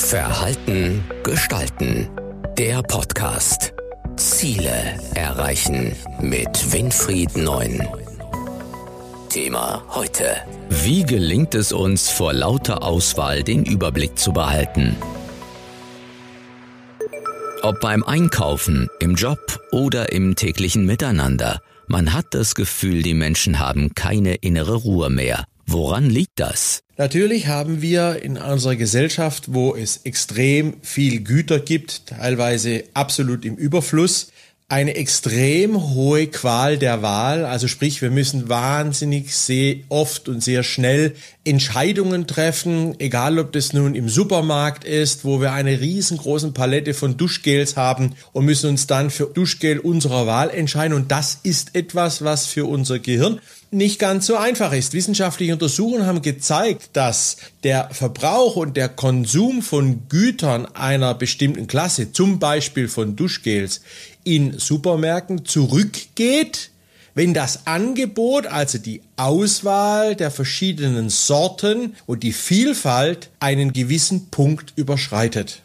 Verhalten gestalten. Der Podcast. Ziele erreichen mit Winfried Neun. Thema heute. Wie gelingt es uns vor lauter Auswahl den Überblick zu behalten? Ob beim Einkaufen, im Job oder im täglichen Miteinander, man hat das Gefühl, die Menschen haben keine innere Ruhe mehr. Woran liegt das? Natürlich haben wir in unserer Gesellschaft, wo es extrem viel Güter gibt, teilweise absolut im Überfluss, eine extrem hohe Qual der Wahl. Also sprich, wir müssen wahnsinnig sehr oft und sehr schnell Entscheidungen treffen, egal ob das nun im Supermarkt ist, wo wir eine riesengroße Palette von Duschgels haben und müssen uns dann für Duschgel unserer Wahl entscheiden. Und das ist etwas, was für unser Gehirn nicht ganz so einfach ist. Wissenschaftliche Untersuchungen haben gezeigt, dass der Verbrauch und der Konsum von Gütern einer bestimmten Klasse, zum Beispiel von Duschgels, in Supermärkten zurückgeht, wenn das Angebot, also die Auswahl der verschiedenen Sorten und die Vielfalt einen gewissen Punkt überschreitet.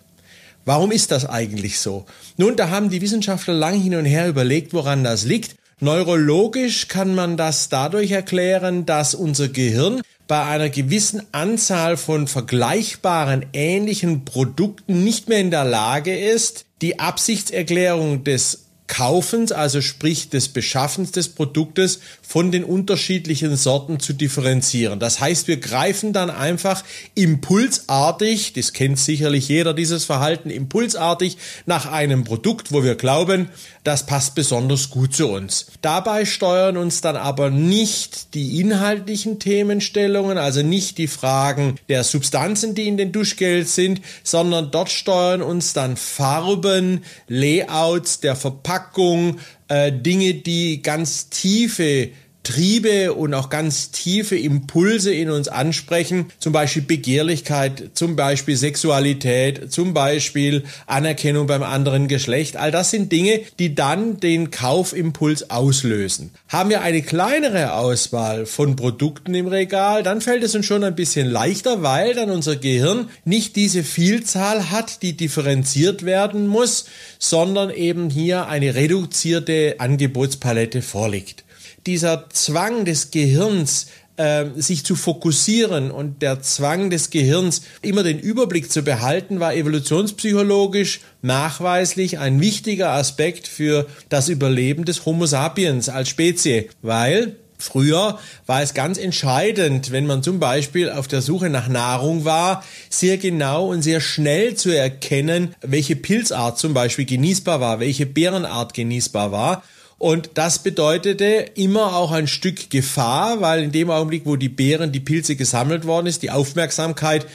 Warum ist das eigentlich so? Nun, da haben die Wissenschaftler lang hin und her überlegt, woran das liegt. Neurologisch kann man das dadurch erklären, dass unser Gehirn bei einer gewissen Anzahl von vergleichbaren ähnlichen Produkten nicht mehr in der Lage ist, die Absichtserklärung des Kaufens, also sprich des Beschaffens des Produktes von den unterschiedlichen Sorten zu differenzieren. Das heißt, wir greifen dann einfach impulsartig, das kennt sicherlich jeder dieses Verhalten, impulsartig nach einem Produkt, wo wir glauben, das passt besonders gut zu uns. Dabei steuern uns dann aber nicht die inhaltlichen Themenstellungen, also nicht die Fragen der Substanzen, die in den Duschgel sind, sondern dort steuern uns dann Farben, Layouts der Verpackung, Verpackung, äh, Dinge, die ganz tiefe Triebe und auch ganz tiefe Impulse in uns ansprechen, zum Beispiel Begehrlichkeit, zum Beispiel Sexualität, zum Beispiel Anerkennung beim anderen Geschlecht. All das sind Dinge, die dann den Kaufimpuls auslösen. Haben wir eine kleinere Auswahl von Produkten im Regal, dann fällt es uns schon ein bisschen leichter, weil dann unser Gehirn nicht diese Vielzahl hat, die differenziert werden muss, sondern eben hier eine reduzierte Angebotspalette vorliegt dieser Zwang des Gehirns, äh, sich zu fokussieren und der Zwang des Gehirns, immer den Überblick zu behalten, war evolutionspsychologisch nachweislich ein wichtiger Aspekt für das Überleben des Homo sapiens als Spezie, weil Früher war es ganz entscheidend, wenn man zum Beispiel auf der Suche nach Nahrung war, sehr genau und sehr schnell zu erkennen, welche Pilzart zum Beispiel genießbar war, welche Beerenart genießbar war. Und das bedeutete immer auch ein Stück Gefahr, weil in dem Augenblick, wo die Beeren, die Pilze gesammelt worden ist, die Aufmerksamkeit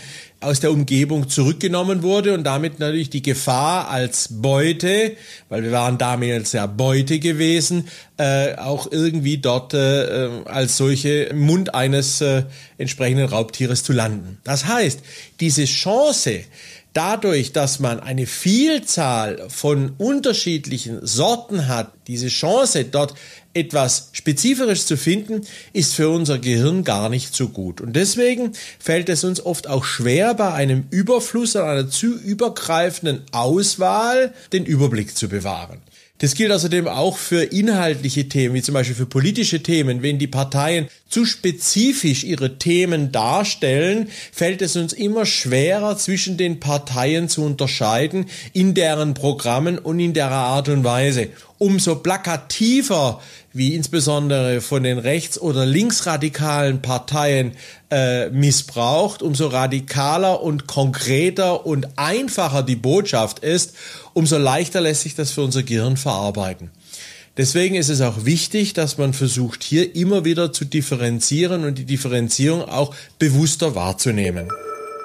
aus der Umgebung zurückgenommen wurde und damit natürlich die Gefahr als Beute, weil wir waren damals ja Beute gewesen, äh, auch irgendwie dort äh, als solche im Mund eines äh, entsprechenden Raubtieres zu landen. Das heißt, diese Chance, dadurch, dass man eine Vielzahl von unterschiedlichen Sorten hat, diese Chance dort etwas Spezifisches zu finden, ist für unser Gehirn gar nicht so gut. Und deswegen fällt es uns oft auch schwer, bei einem Überfluss an einer zu übergreifenden Auswahl den Überblick zu bewahren. Das gilt außerdem auch für inhaltliche Themen, wie zum Beispiel für politische Themen. Wenn die Parteien zu spezifisch ihre Themen darstellen, fällt es uns immer schwerer, zwischen den Parteien zu unterscheiden in deren Programmen und in der Art und Weise. Umso plakativer wie insbesondere von den rechts- oder linksradikalen Parteien äh, missbraucht, umso radikaler und konkreter und einfacher die Botschaft ist, umso leichter lässt sich das für unser Gehirn verarbeiten. Deswegen ist es auch wichtig, dass man versucht, hier immer wieder zu differenzieren und die Differenzierung auch bewusster wahrzunehmen.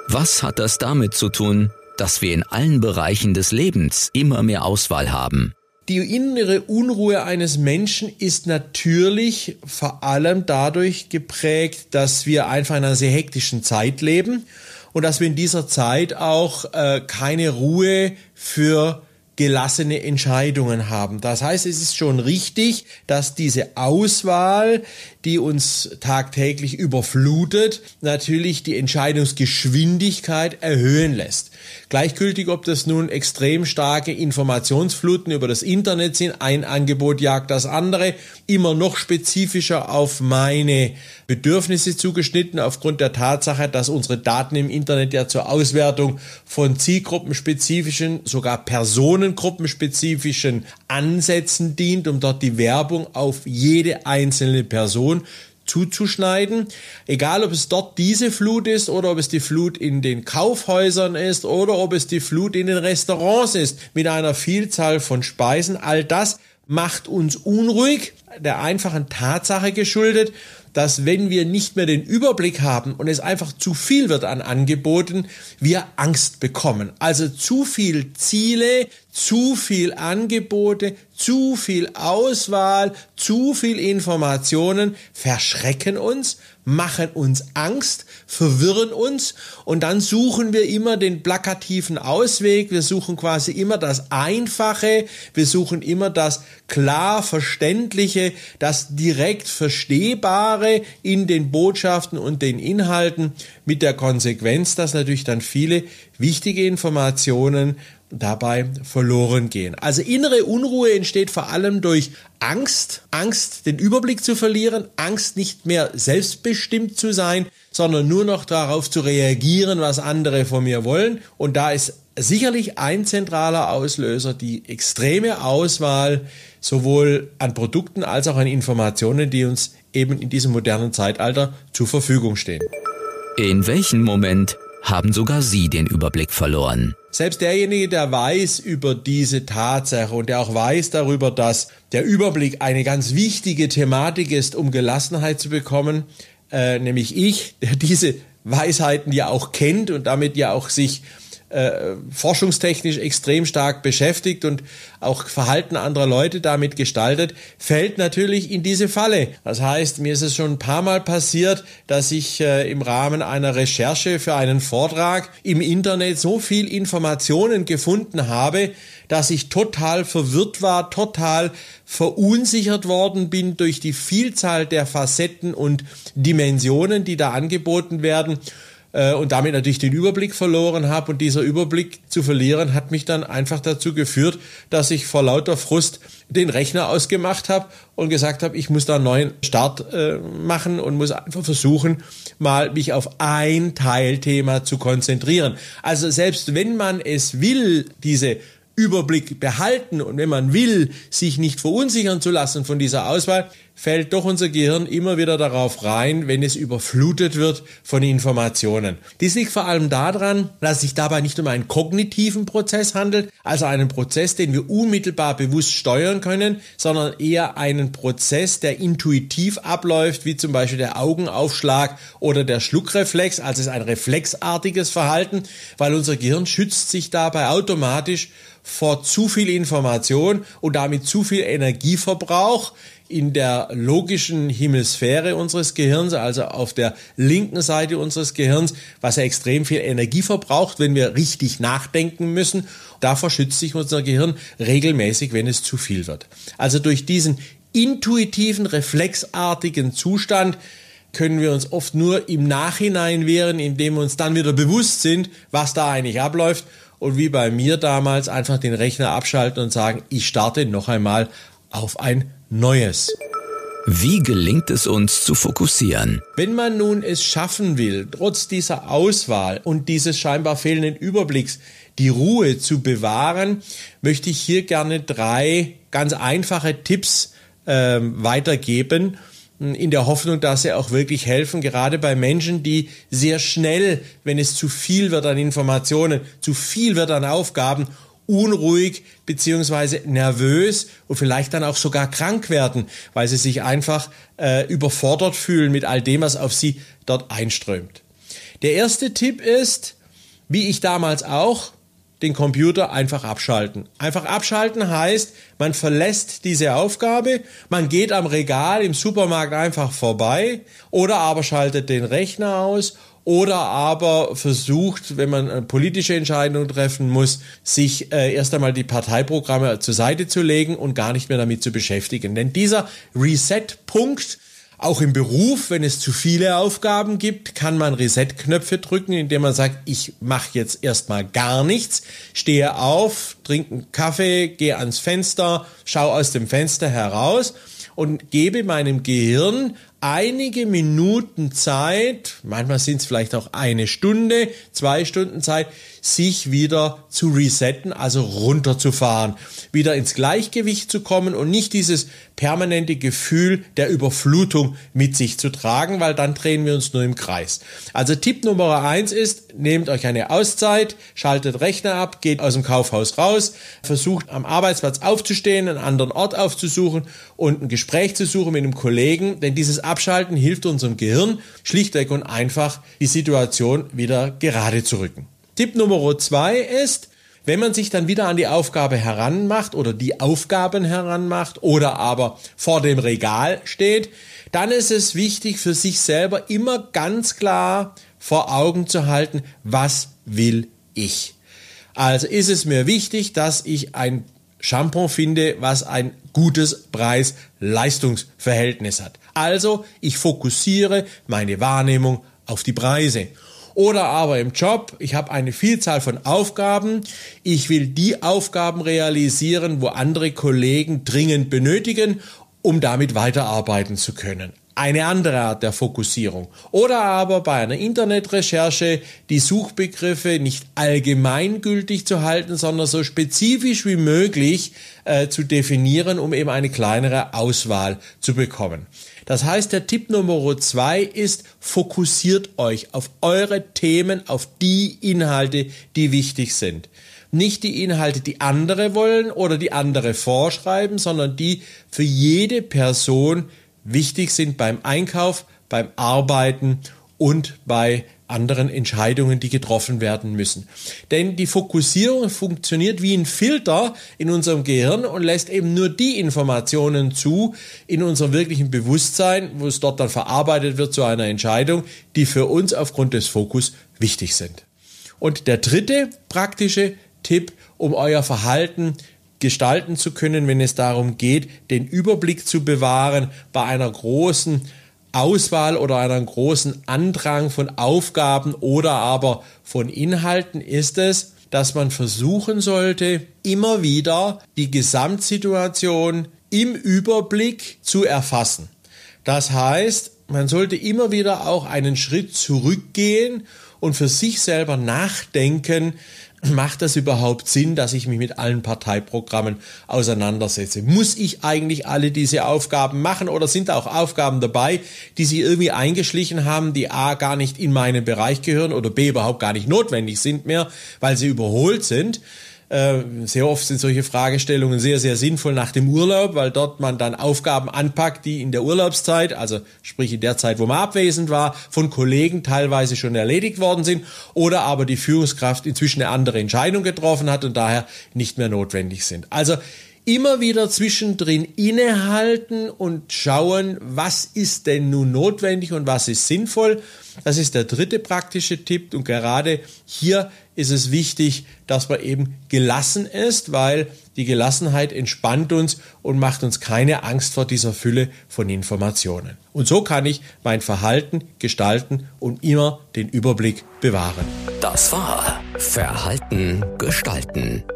Was hat das damit zu tun, dass wir in allen Bereichen des Lebens immer mehr Auswahl haben? Die innere Unruhe eines Menschen ist natürlich vor allem dadurch geprägt, dass wir einfach in einer sehr hektischen Zeit leben und dass wir in dieser Zeit auch äh, keine Ruhe für gelassene Entscheidungen haben. Das heißt, es ist schon richtig, dass diese Auswahl, die uns tagtäglich überflutet, natürlich die Entscheidungsgeschwindigkeit erhöhen lässt. Gleichgültig, ob das nun extrem starke Informationsfluten über das Internet sind, ein Angebot jagt das andere, immer noch spezifischer auf meine Bedürfnisse zugeschnitten, aufgrund der Tatsache, dass unsere Daten im Internet ja zur Auswertung von zielgruppenspezifischen, sogar personengruppenspezifischen Ansätzen dient, um dort die Werbung auf jede einzelne Person zuzuschneiden. Egal, ob es dort diese Flut ist oder ob es die Flut in den Kaufhäusern ist oder ob es die Flut in den Restaurants ist mit einer Vielzahl von Speisen. All das macht uns unruhig, der einfachen Tatsache geschuldet, dass wenn wir nicht mehr den Überblick haben und es einfach zu viel wird an Angeboten, wir Angst bekommen. Also zu viel Ziele, zu viel Angebote, zu viel Auswahl, zu viel Informationen verschrecken uns, machen uns Angst, verwirren uns und dann suchen wir immer den plakativen Ausweg, wir suchen quasi immer das Einfache, wir suchen immer das klar Verständliche, das direkt Verstehbare in den Botschaften und den Inhalten. Mit der Konsequenz, dass natürlich dann viele wichtige Informationen dabei verloren gehen. Also innere Unruhe entsteht vor allem durch Angst, Angst, den Überblick zu verlieren, Angst, nicht mehr selbstbestimmt zu sein, sondern nur noch darauf zu reagieren, was andere von mir wollen. Und da ist sicherlich ein zentraler Auslöser die extreme Auswahl sowohl an Produkten als auch an Informationen, die uns eben in diesem modernen Zeitalter zur Verfügung stehen. In welchem Moment haben sogar Sie den Überblick verloren? Selbst derjenige, der weiß über diese Tatsache und der auch weiß darüber, dass der Überblick eine ganz wichtige Thematik ist, um Gelassenheit zu bekommen, äh, nämlich ich, der diese Weisheiten ja auch kennt und damit ja auch sich äh, forschungstechnisch extrem stark beschäftigt und auch Verhalten anderer Leute damit gestaltet, fällt natürlich in diese Falle. Das heißt, mir ist es schon ein paar Mal passiert, dass ich äh, im Rahmen einer Recherche für einen Vortrag im Internet so viel Informationen gefunden habe, dass ich total verwirrt war, total verunsichert worden bin durch die Vielzahl der Facetten und Dimensionen, die da angeboten werden äh, und damit natürlich den Überblick verloren habe. Und dieser Überblick zu verlieren hat mich dann einfach dazu geführt, dass ich vor lauter Frust den Rechner ausgemacht habe und gesagt habe, ich muss da einen neuen Start äh, machen und muss einfach versuchen, mal mich auf ein Teilthema zu konzentrieren. Also selbst wenn man es will, diese Überblick behalten und wenn man will, sich nicht verunsichern zu lassen von dieser Auswahl, fällt doch unser Gehirn immer wieder darauf rein, wenn es überflutet wird von Informationen. Dies liegt vor allem daran, dass es sich dabei nicht um einen kognitiven Prozess handelt, also einen Prozess, den wir unmittelbar bewusst steuern können, sondern eher einen Prozess, der intuitiv abläuft, wie zum Beispiel der Augenaufschlag oder der Schluckreflex, also es ist ein reflexartiges Verhalten, weil unser Gehirn schützt sich dabei automatisch vor zu viel Information und damit zu viel Energieverbrauch, in der logischen Hemisphäre unseres Gehirns, also auf der linken Seite unseres Gehirns, was ja extrem viel Energie verbraucht, wenn wir richtig nachdenken müssen. Davor schützt sich unser Gehirn regelmäßig, wenn es zu viel wird. Also durch diesen intuitiven, reflexartigen Zustand können wir uns oft nur im Nachhinein wehren, indem wir uns dann wieder bewusst sind, was da eigentlich abläuft und wie bei mir damals einfach den Rechner abschalten und sagen, ich starte noch einmal auf ein Neues. Wie gelingt es uns zu fokussieren? Wenn man nun es schaffen will, trotz dieser Auswahl und dieses scheinbar fehlenden Überblicks die Ruhe zu bewahren, möchte ich hier gerne drei ganz einfache Tipps äh, weitergeben, in der Hoffnung, dass sie auch wirklich helfen, gerade bei Menschen, die sehr schnell, wenn es zu viel wird an Informationen, zu viel wird an Aufgaben unruhig beziehungsweise nervös und vielleicht dann auch sogar krank werden, weil sie sich einfach äh, überfordert fühlen mit all dem, was auf sie dort einströmt. Der erste Tipp ist, wie ich damals auch, den Computer einfach abschalten. Einfach abschalten heißt, man verlässt diese Aufgabe, man geht am Regal im Supermarkt einfach vorbei oder aber schaltet den Rechner aus oder aber versucht, wenn man politische Entscheidung treffen muss, sich äh, erst einmal die Parteiprogramme zur Seite zu legen und gar nicht mehr damit zu beschäftigen. Denn dieser Reset-Punkt, auch im Beruf, wenn es zu viele Aufgaben gibt, kann man Reset-Knöpfe drücken, indem man sagt, ich mache jetzt erstmal gar nichts, stehe auf, trinke einen Kaffee, gehe ans Fenster, schaue aus dem Fenster heraus und gebe meinem Gehirn einige Minuten Zeit, manchmal sind es vielleicht auch eine Stunde, zwei Stunden Zeit, sich wieder zu resetten, also runterzufahren, wieder ins Gleichgewicht zu kommen und nicht dieses permanente Gefühl der Überflutung mit sich zu tragen, weil dann drehen wir uns nur im Kreis. Also Tipp Nummer eins ist, nehmt euch eine Auszeit, schaltet Rechner ab, geht aus dem Kaufhaus raus, versucht am Arbeitsplatz aufzustehen, einen anderen Ort aufzusuchen und ein Gespräch zu suchen mit einem Kollegen, denn dieses Abschalten hilft unserem Gehirn schlichtweg und einfach die Situation wieder gerade zu rücken. Tipp Nummer zwei ist, wenn man sich dann wieder an die Aufgabe heranmacht oder die Aufgaben heranmacht oder aber vor dem Regal steht, dann ist es wichtig für sich selber immer ganz klar vor Augen zu halten, was will ich. Also ist es mir wichtig, dass ich ein Shampoo finde, was ein gutes Preis-Leistungsverhältnis hat. Also ich fokussiere meine Wahrnehmung auf die Preise. Oder aber im Job, ich habe eine Vielzahl von Aufgaben. Ich will die Aufgaben realisieren, wo andere Kollegen dringend benötigen, um damit weiterarbeiten zu können eine andere Art der Fokussierung. Oder aber bei einer Internetrecherche die Suchbegriffe nicht allgemeingültig zu halten, sondern so spezifisch wie möglich äh, zu definieren, um eben eine kleinere Auswahl zu bekommen. Das heißt, der Tipp Nummer zwei ist, fokussiert euch auf eure Themen, auf die Inhalte, die wichtig sind. Nicht die Inhalte, die andere wollen oder die andere vorschreiben, sondern die für jede Person wichtig sind beim Einkauf, beim Arbeiten und bei anderen Entscheidungen, die getroffen werden müssen. Denn die Fokussierung funktioniert wie ein Filter in unserem Gehirn und lässt eben nur die Informationen zu in unserem wirklichen Bewusstsein, wo es dort dann verarbeitet wird zu einer Entscheidung, die für uns aufgrund des Fokus wichtig sind. Und der dritte praktische Tipp, um euer Verhalten gestalten zu können, wenn es darum geht, den Überblick zu bewahren bei einer großen Auswahl oder einem großen Andrang von Aufgaben oder aber von Inhalten ist es, dass man versuchen sollte, immer wieder die Gesamtsituation im Überblick zu erfassen. Das heißt, man sollte immer wieder auch einen Schritt zurückgehen und für sich selber nachdenken, macht das überhaupt Sinn, dass ich mich mit allen Parteiprogrammen auseinandersetze? Muss ich eigentlich alle diese Aufgaben machen oder sind da auch Aufgaben dabei, die sie irgendwie eingeschlichen haben, die A gar nicht in meinen Bereich gehören oder B überhaupt gar nicht notwendig sind mehr, weil sie überholt sind? Äh, sehr oft sind solche Fragestellungen sehr, sehr sinnvoll nach dem Urlaub, weil dort man dann Aufgaben anpackt, die in der Urlaubszeit, also sprich in der Zeit, wo man abwesend war, von Kollegen teilweise schon erledigt worden sind oder aber die Führungskraft inzwischen eine andere Entscheidung getroffen hat und daher nicht mehr notwendig sind. Also immer wieder zwischendrin innehalten und schauen, was ist denn nun notwendig und was ist sinnvoll. Das ist der dritte praktische Tipp und gerade hier ist es wichtig, dass man eben gelassen ist, weil die Gelassenheit entspannt uns und macht uns keine Angst vor dieser Fülle von Informationen. Und so kann ich mein Verhalten gestalten und immer den Überblick bewahren. Das war Verhalten gestalten.